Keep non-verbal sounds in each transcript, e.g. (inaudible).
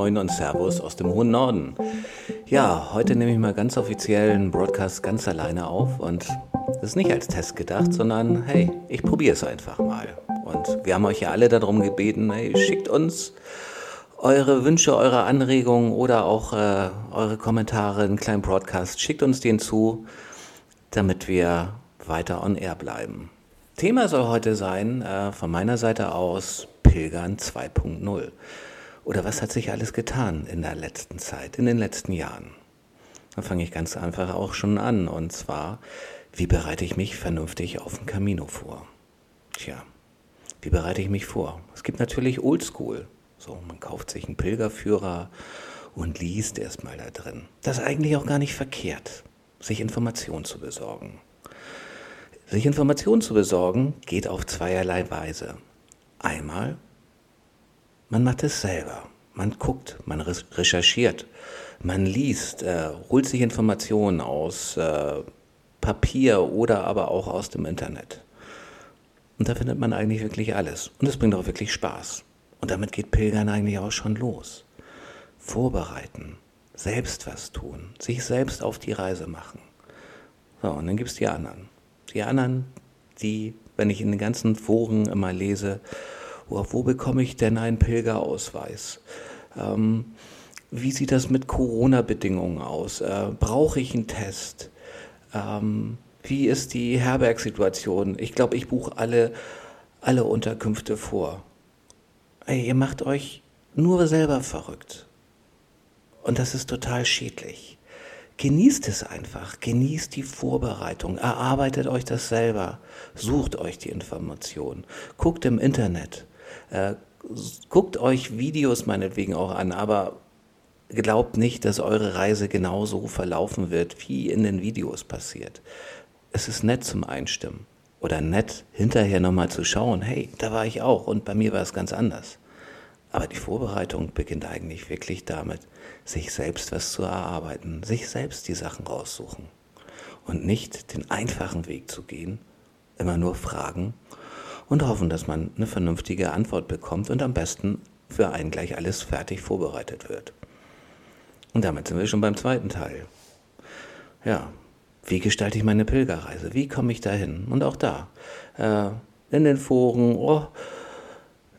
Moin und Servus aus dem hohen Norden. Ja, heute nehme ich mal ganz offiziell einen Broadcast ganz alleine auf und das ist nicht als Test gedacht, sondern hey, ich probiere es einfach mal. Und wir haben euch ja alle darum gebeten, hey, schickt uns eure Wünsche, eure Anregungen oder auch äh, eure Kommentare, einen kleinen Broadcast, schickt uns den zu, damit wir weiter on air bleiben. Thema soll heute sein, äh, von meiner Seite aus, Pilgern 2.0. Oder was hat sich alles getan in der letzten Zeit, in den letzten Jahren? Da fange ich ganz einfach auch schon an. Und zwar, wie bereite ich mich vernünftig auf den Camino vor? Tja, wie bereite ich mich vor? Es gibt natürlich Oldschool. So, man kauft sich einen Pilgerführer und liest erstmal da drin. Das ist eigentlich auch gar nicht verkehrt, sich Informationen zu besorgen. Sich Informationen zu besorgen geht auf zweierlei Weise. Einmal, man macht es selber. Man guckt, man recherchiert, man liest, äh, holt sich Informationen aus äh, Papier oder aber auch aus dem Internet. Und da findet man eigentlich wirklich alles. Und es bringt auch wirklich Spaß. Und damit geht Pilgern eigentlich auch schon los. Vorbereiten, selbst was tun, sich selbst auf die Reise machen. So, und dann gibt es die anderen. Die anderen, die, wenn ich in den ganzen Foren immer lese, wo bekomme ich denn einen Pilgerausweis? Ähm, wie sieht das mit Corona-Bedingungen aus? Äh, Brauche ich einen Test? Ähm, wie ist die Herbergsituation? Ich glaube, ich buche alle, alle Unterkünfte vor. Ey, ihr macht euch nur selber verrückt. Und das ist total schädlich. Genießt es einfach, genießt die Vorbereitung, erarbeitet euch das selber, sucht euch die Informationen, guckt im Internet, äh, guckt euch Videos meinetwegen auch an, aber glaubt nicht, dass eure Reise genauso verlaufen wird, wie in den Videos passiert. Es ist nett zum Einstimmen oder nett hinterher nochmal zu schauen, hey, da war ich auch und bei mir war es ganz anders. Aber die Vorbereitung beginnt eigentlich wirklich damit, sich selbst was zu erarbeiten, sich selbst die Sachen raussuchen und nicht den einfachen Weg zu gehen, immer nur fragen und hoffen, dass man eine vernünftige Antwort bekommt und am besten für einen gleich alles fertig vorbereitet wird. Und damit sind wir schon beim zweiten Teil. Ja, wie gestalte ich meine Pilgerreise? Wie komme ich dahin? Und auch da, äh, in den Foren, oh,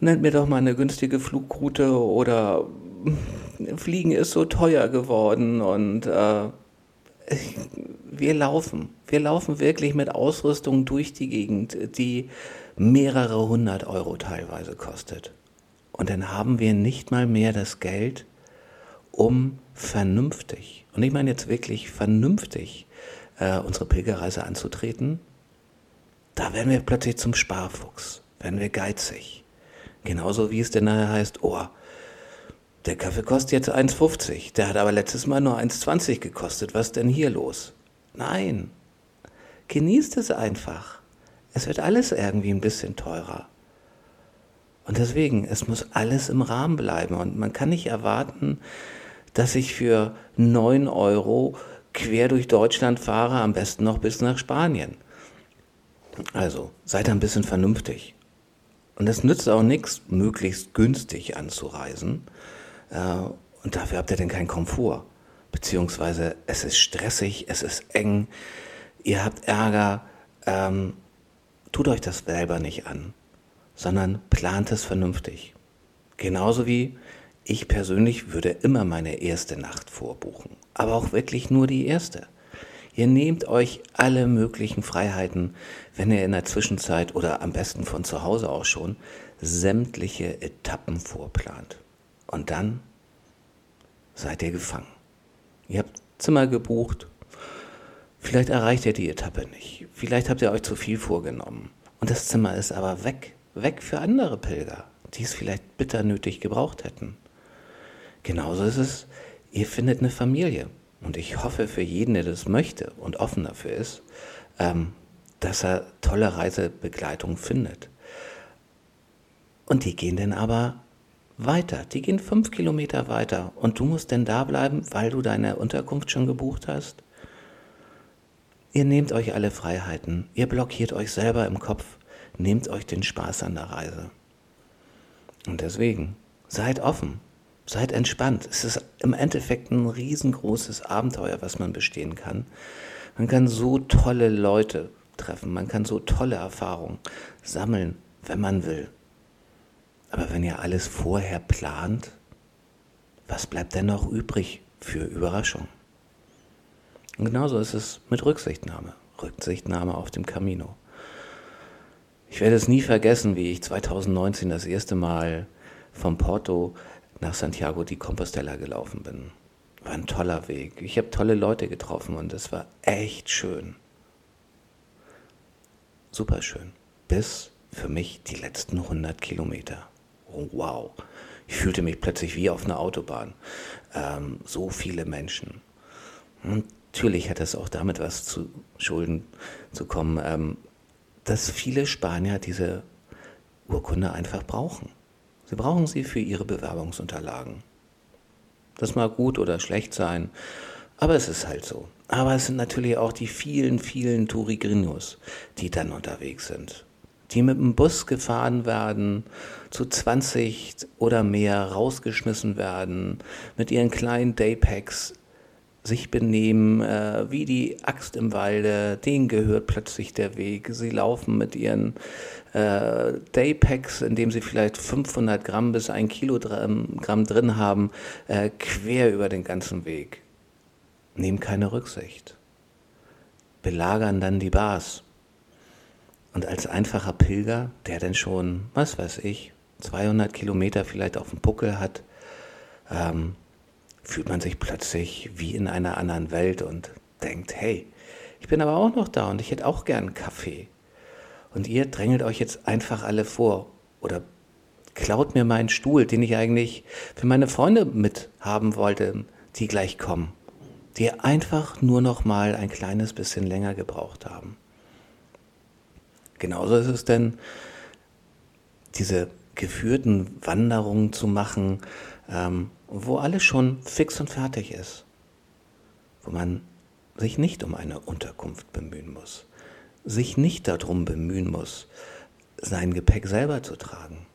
nennt mir doch mal eine günstige Flugroute oder (laughs) Fliegen ist so teuer geworden und äh, wir laufen. Wir laufen wirklich mit Ausrüstung durch die Gegend, die mehrere hundert Euro teilweise kostet. Und dann haben wir nicht mal mehr das Geld, um vernünftig, und ich meine jetzt wirklich vernünftig, äh, unsere Pilgerreise anzutreten. Da werden wir plötzlich zum Sparfuchs, werden wir geizig. Genauso wie es denn nachher heißt, oh, der Kaffee kostet jetzt 1,50, der hat aber letztes Mal nur 1,20 gekostet, was denn hier los? Nein, genießt es einfach. Es wird alles irgendwie ein bisschen teurer. Und deswegen, es muss alles im Rahmen bleiben und man kann nicht erwarten, dass ich für 9 Euro quer durch Deutschland fahre, am besten noch bis nach Spanien. Also, seid ein bisschen vernünftig. Und es nützt auch nichts, möglichst günstig anzureisen. Äh, und dafür habt ihr denn keinen Komfort. Beziehungsweise es ist stressig, es ist eng, ihr habt Ärger. Ähm, tut euch das selber nicht an, sondern plant es vernünftig. Genauso wie ich persönlich würde immer meine erste Nacht vorbuchen. Aber auch wirklich nur die erste. Ihr nehmt euch alle möglichen Freiheiten, wenn ihr in der Zwischenzeit oder am besten von zu Hause aus schon sämtliche Etappen vorplant. Und dann seid ihr gefangen. Ihr habt Zimmer gebucht, vielleicht erreicht ihr die Etappe nicht, vielleicht habt ihr euch zu viel vorgenommen. Und das Zimmer ist aber weg, weg für andere Pilger, die es vielleicht bitter nötig gebraucht hätten. Genauso ist es, ihr findet eine Familie, und ich hoffe für jeden, der das möchte und offen dafür ist, ähm, dass er tolle Reisebegleitung findet. Und die gehen dann aber weiter. Die gehen fünf Kilometer weiter. Und du musst denn da bleiben, weil du deine Unterkunft schon gebucht hast? Ihr nehmt euch alle Freiheiten. Ihr blockiert euch selber im Kopf. Nehmt euch den Spaß an der Reise. Und deswegen, seid offen. Seid entspannt. Es ist im Endeffekt ein riesengroßes Abenteuer, was man bestehen kann. Man kann so tolle Leute treffen, man kann so tolle Erfahrungen sammeln, wenn man will. Aber wenn ihr alles vorher plant, was bleibt denn noch übrig für Überraschung? Und genauso ist es mit Rücksichtnahme. Rücksichtnahme auf dem Camino. Ich werde es nie vergessen, wie ich 2019 das erste Mal von Porto nach Santiago di Compostela gelaufen bin. War ein toller Weg. Ich habe tolle Leute getroffen und es war echt schön. Super schön. Bis für mich die letzten 100 Kilometer. Oh, wow. Ich fühlte mich plötzlich wie auf einer Autobahn. Ähm, so viele Menschen. Und natürlich hat es auch damit was zu Schulden zu kommen, ähm, dass viele Spanier diese Urkunde einfach brauchen. Sie brauchen sie für ihre Bewerbungsunterlagen. Das mag gut oder schlecht sein, aber es ist halt so. Aber es sind natürlich auch die vielen, vielen Turigrinos, die dann unterwegs sind. Die mit dem Bus gefahren werden, zu 20 oder mehr rausgeschmissen werden, mit ihren kleinen Daypacks sich benehmen äh, wie die Axt im Walde, denen gehört plötzlich der Weg. Sie laufen mit ihren äh, Daypacks, in dem sie vielleicht 500 Gramm bis ein Kilogramm drin haben, äh, quer über den ganzen Weg. Nehmen keine Rücksicht. Belagern dann die Bars. Und als einfacher Pilger, der denn schon, was weiß ich, 200 Kilometer vielleicht auf dem Buckel hat, ähm, fühlt man sich plötzlich wie in einer anderen Welt und denkt, hey, ich bin aber auch noch da und ich hätte auch gern einen Kaffee. Und ihr drängelt euch jetzt einfach alle vor oder klaut mir meinen Stuhl, den ich eigentlich für meine Freunde mit haben wollte, die gleich kommen, die einfach nur noch mal ein kleines bisschen länger gebraucht haben. Genauso ist es denn, diese geführten Wanderungen zu machen, ähm, wo alles schon fix und fertig ist, wo man sich nicht um eine Unterkunft bemühen muss, sich nicht darum bemühen muss, sein Gepäck selber zu tragen.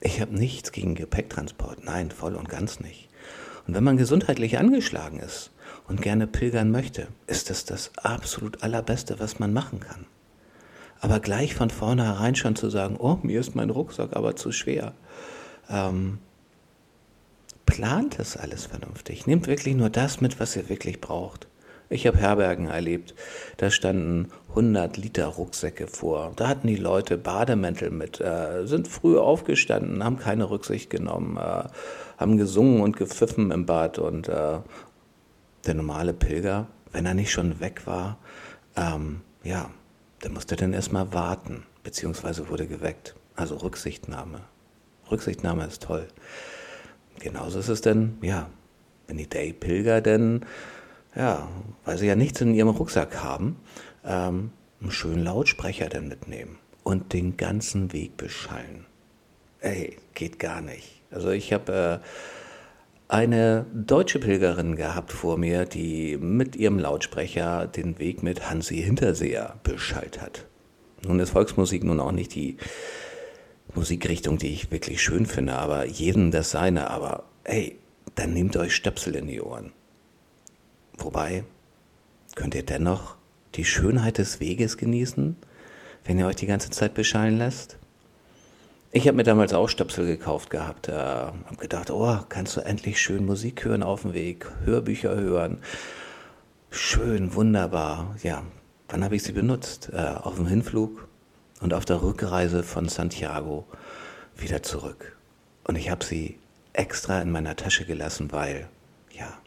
Ich habe nichts gegen Gepäcktransport, nein, voll und ganz nicht. Und wenn man gesundheitlich angeschlagen ist und gerne pilgern möchte, ist das das absolut allerbeste, was man machen kann. Aber gleich von vornherein schon zu sagen, oh, mir ist mein Rucksack aber zu schwer, ähm, plant das alles vernünftig. Nehmt wirklich nur das mit, was ihr wirklich braucht. Ich habe Herbergen erlebt. Da standen 100 Liter Rucksäcke vor. Da hatten die Leute Bademäntel mit, äh, sind früh aufgestanden, haben keine Rücksicht genommen, äh, haben gesungen und gepfiffen im Bad. Und äh, der normale Pilger, wenn er nicht schon weg war, ähm, ja, der musste dann erstmal warten, beziehungsweise wurde geweckt. Also Rücksichtnahme. Rücksichtnahme ist toll genauso ist es denn, ja, wenn die Day-Pilger denn, ja, weil sie ja nichts in ihrem Rucksack haben, ähm, einen schönen Lautsprecher denn mitnehmen und den ganzen Weg beschallen. Ey, geht gar nicht. Also ich habe äh, eine deutsche Pilgerin gehabt vor mir, die mit ihrem Lautsprecher den Weg mit Hansi Hinterseher beschallt hat. Nun ist Volksmusik nun auch nicht die Musikrichtung, die ich wirklich schön finde, aber jedem das seine. Aber hey, dann nehmt euch Stöpsel in die Ohren. Wobei, könnt ihr dennoch die Schönheit des Weges genießen, wenn ihr euch die ganze Zeit beschallen lässt? Ich habe mir damals auch Stöpsel gekauft gehabt. Äh, habe gedacht, oh, kannst du endlich schön Musik hören auf dem Weg, Hörbücher hören. Schön, wunderbar. Ja, wann habe ich sie benutzt? Äh, auf dem Hinflug und auf der Rückreise von Santiago wieder zurück. Und ich habe sie extra in meiner Tasche gelassen, weil, ja,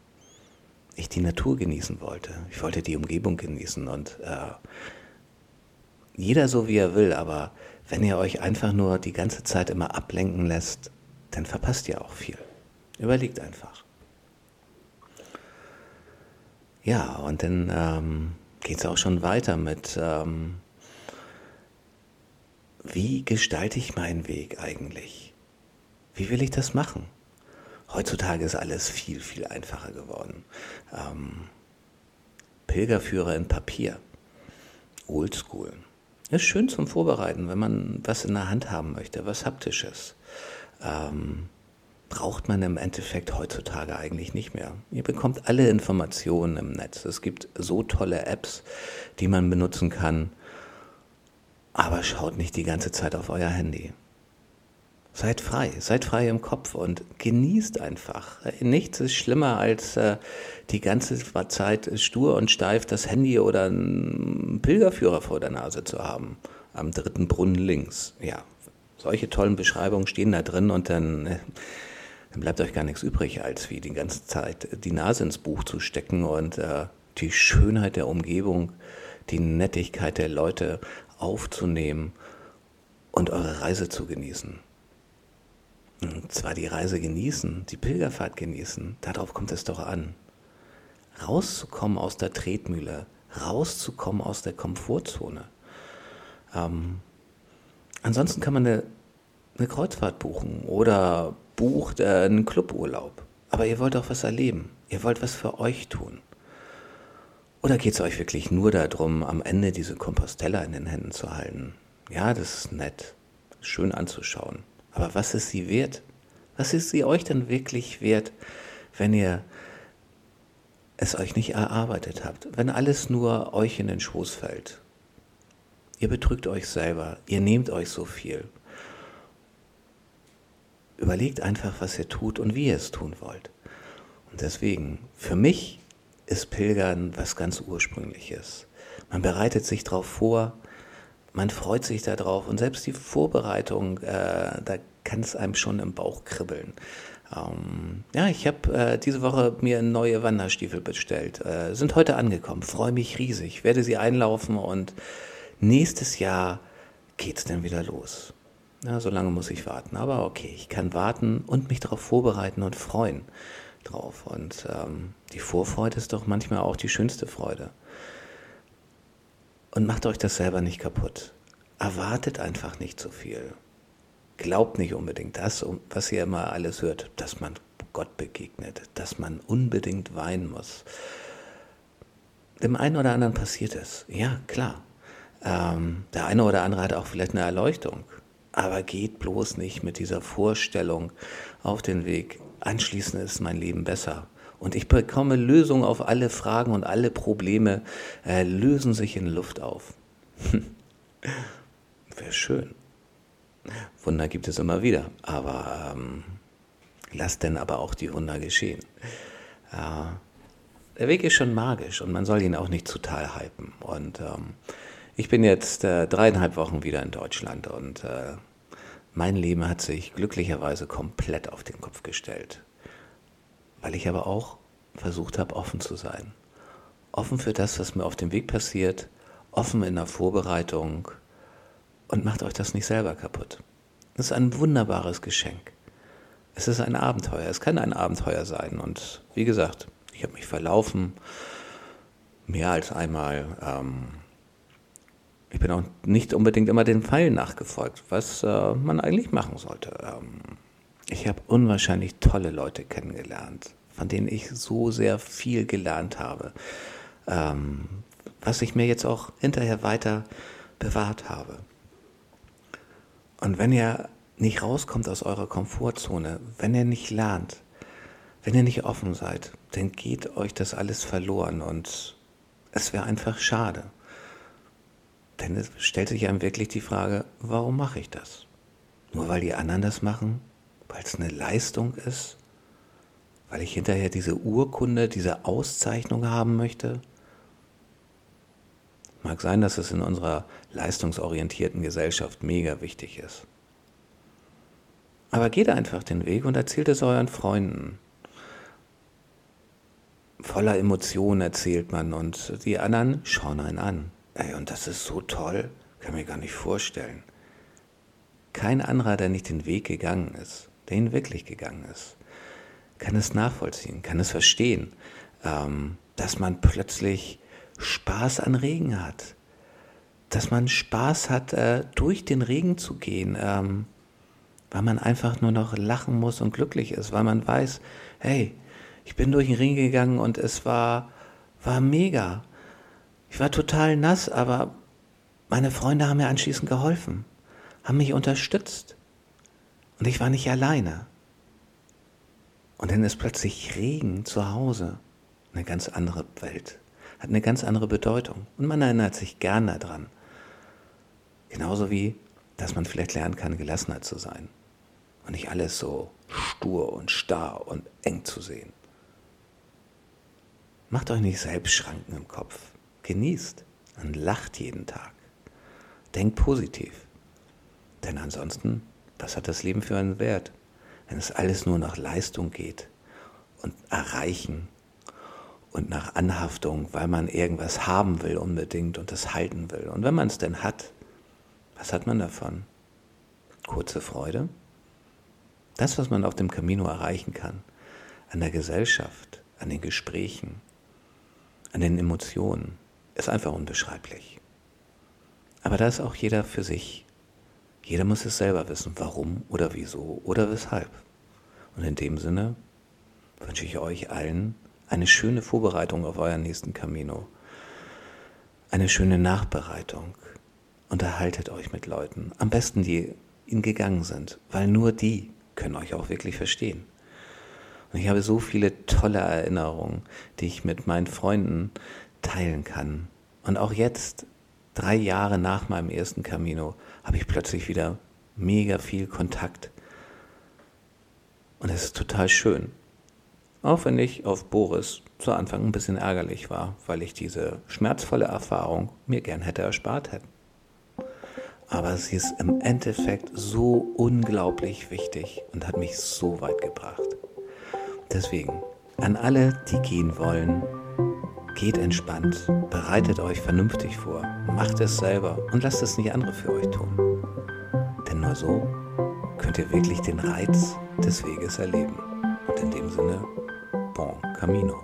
ich die Natur genießen wollte. Ich wollte die Umgebung genießen und äh, jeder so wie er will, aber wenn ihr euch einfach nur die ganze Zeit immer ablenken lässt, dann verpasst ihr auch viel. Überlegt einfach. Ja, und dann ähm, geht es auch schon weiter mit ähm, wie gestalte ich meinen Weg eigentlich? Wie will ich das machen? Heutzutage ist alles viel, viel einfacher geworden. Ähm, Pilgerführer in Papier. Oldschool. Ist schön zum Vorbereiten, wenn man was in der Hand haben möchte, was Haptisches. Ähm, braucht man im Endeffekt heutzutage eigentlich nicht mehr. Ihr bekommt alle Informationen im Netz. Es gibt so tolle Apps, die man benutzen kann. Aber schaut nicht die ganze Zeit auf euer Handy. Seid frei, seid frei im Kopf und genießt einfach. Nichts ist schlimmer als äh, die ganze Zeit stur und steif das Handy oder einen Pilgerführer vor der Nase zu haben. Am dritten Brunnen links. Ja, solche tollen Beschreibungen stehen da drin und dann, äh, dann bleibt euch gar nichts übrig, als wie die ganze Zeit die Nase ins Buch zu stecken und äh, die Schönheit der Umgebung, die Nettigkeit der Leute aufzunehmen und eure Reise zu genießen. Und zwar die Reise genießen, die Pilgerfahrt genießen, darauf kommt es doch an. Rauszukommen aus der Tretmühle, rauszukommen aus der Komfortzone. Ähm, ansonsten kann man eine, eine Kreuzfahrt buchen oder bucht einen Cluburlaub. Aber ihr wollt auch was erleben. Ihr wollt was für euch tun. Oder geht es euch wirklich nur darum, am Ende diese Kompostella in den Händen zu halten? Ja, das ist nett, schön anzuschauen. Aber was ist sie wert? Was ist sie euch denn wirklich wert, wenn ihr es euch nicht erarbeitet habt, wenn alles nur euch in den Schoß fällt? Ihr betrügt euch selber, ihr nehmt euch so viel. Überlegt einfach, was ihr tut und wie ihr es tun wollt. Und deswegen, für mich ist Pilgern was ganz Ursprüngliches. Man bereitet sich darauf vor, man freut sich darauf und selbst die Vorbereitung, äh, da kann es einem schon im Bauch kribbeln. Ähm, ja, ich habe äh, diese Woche mir neue Wanderstiefel bestellt, äh, sind heute angekommen, freue mich riesig, werde sie einlaufen und nächstes Jahr geht es dann wieder los. Ja, so lange muss ich warten, aber okay, ich kann warten und mich darauf vorbereiten und freuen drauf. Und ähm, die Vorfreude ist doch manchmal auch die schönste Freude. Und macht euch das selber nicht kaputt. Erwartet einfach nicht so viel. Glaubt nicht unbedingt das, was ihr immer alles hört, dass man Gott begegnet, dass man unbedingt weinen muss. Dem einen oder anderen passiert es, ja klar. Ähm, der eine oder andere hat auch vielleicht eine Erleuchtung. Aber geht bloß nicht mit dieser Vorstellung auf den Weg. Anschließend ist mein Leben besser und ich bekomme Lösungen auf alle Fragen und alle Probleme äh, lösen sich in Luft auf. (laughs) Wäre schön. Wunder gibt es immer wieder, aber ähm, lasst denn aber auch die Wunder geschehen. Äh, der Weg ist schon magisch und man soll ihn auch nicht total hypen. Und ähm, ich bin jetzt äh, dreieinhalb Wochen wieder in Deutschland und äh, mein Leben hat sich glücklicherweise komplett auf den Kopf gestellt weil ich aber auch versucht habe, offen zu sein. Offen für das, was mir auf dem Weg passiert, offen in der Vorbereitung und macht euch das nicht selber kaputt. Das ist ein wunderbares Geschenk. Es ist ein Abenteuer. Es kann ein Abenteuer sein. Und wie gesagt, ich habe mich verlaufen, mehr als einmal. Ähm, ich bin auch nicht unbedingt immer den Pfeilen nachgefolgt, was äh, man eigentlich machen sollte. Ähm, ich habe unwahrscheinlich tolle Leute kennengelernt, von denen ich so sehr viel gelernt habe, ähm, was ich mir jetzt auch hinterher weiter bewahrt habe. Und wenn ihr nicht rauskommt aus eurer Komfortzone, wenn ihr nicht lernt, wenn ihr nicht offen seid, dann geht euch das alles verloren und es wäre einfach schade. Denn es stellt sich einem wirklich die Frage, warum mache ich das? Nur weil die anderen das machen? weil es eine Leistung ist, weil ich hinterher diese Urkunde, diese Auszeichnung haben möchte. Mag sein, dass es in unserer leistungsorientierten Gesellschaft mega wichtig ist. Aber geht einfach den Weg und erzählt es euren Freunden. Voller Emotionen erzählt man und die anderen schauen einen an. Ey, und das ist so toll, kann mir gar nicht vorstellen. Kein anderer, der nicht den Weg gegangen ist, der ihn wirklich gegangen ist, kann es nachvollziehen, kann es verstehen, ähm, dass man plötzlich Spaß an Regen hat, dass man Spaß hat, äh, durch den Regen zu gehen, ähm, weil man einfach nur noch lachen muss und glücklich ist, weil man weiß, hey, ich bin durch den Regen gegangen und es war, war mega. Ich war total nass, aber meine Freunde haben mir anschließend geholfen, haben mich unterstützt. Und ich war nicht alleine. Und dann ist plötzlich Regen zu Hause eine ganz andere Welt, hat eine ganz andere Bedeutung. Und man erinnert sich gern daran. Genauso wie, dass man vielleicht lernen kann, gelassener zu sein. Und nicht alles so stur und starr und eng zu sehen. Macht euch nicht selbst Schranken im Kopf. Genießt und lacht jeden Tag. Denkt positiv. Denn ansonsten, was hat das Leben für einen Wert, wenn es alles nur nach Leistung geht und Erreichen und nach Anhaftung, weil man irgendwas haben will unbedingt und es halten will. Und wenn man es denn hat, was hat man davon? Kurze Freude? Das, was man auf dem Camino erreichen kann, an der Gesellschaft, an den Gesprächen, an den Emotionen, ist einfach unbeschreiblich. Aber da ist auch jeder für sich. Jeder muss es selber wissen, warum oder wieso oder weshalb. Und in dem Sinne wünsche ich euch allen eine schöne Vorbereitung auf euren nächsten Camino, eine schöne Nachbereitung. Unterhaltet euch mit Leuten, am besten die ihn gegangen sind, weil nur die können euch auch wirklich verstehen. Und ich habe so viele tolle Erinnerungen, die ich mit meinen Freunden teilen kann. Und auch jetzt, drei Jahre nach meinem ersten Camino, habe ich plötzlich wieder mega viel Kontakt. Und es ist total schön. Auch wenn ich auf Boris zu Anfang ein bisschen ärgerlich war, weil ich diese schmerzvolle Erfahrung mir gern hätte erspart hätten. Aber sie ist im Endeffekt so unglaublich wichtig und hat mich so weit gebracht. Deswegen, an alle, die gehen wollen, Geht entspannt, bereitet euch vernünftig vor, macht es selber und lasst es nicht andere für euch tun. Denn nur so könnt ihr wirklich den Reiz des Weges erleben. Und in dem Sinne, bon camino.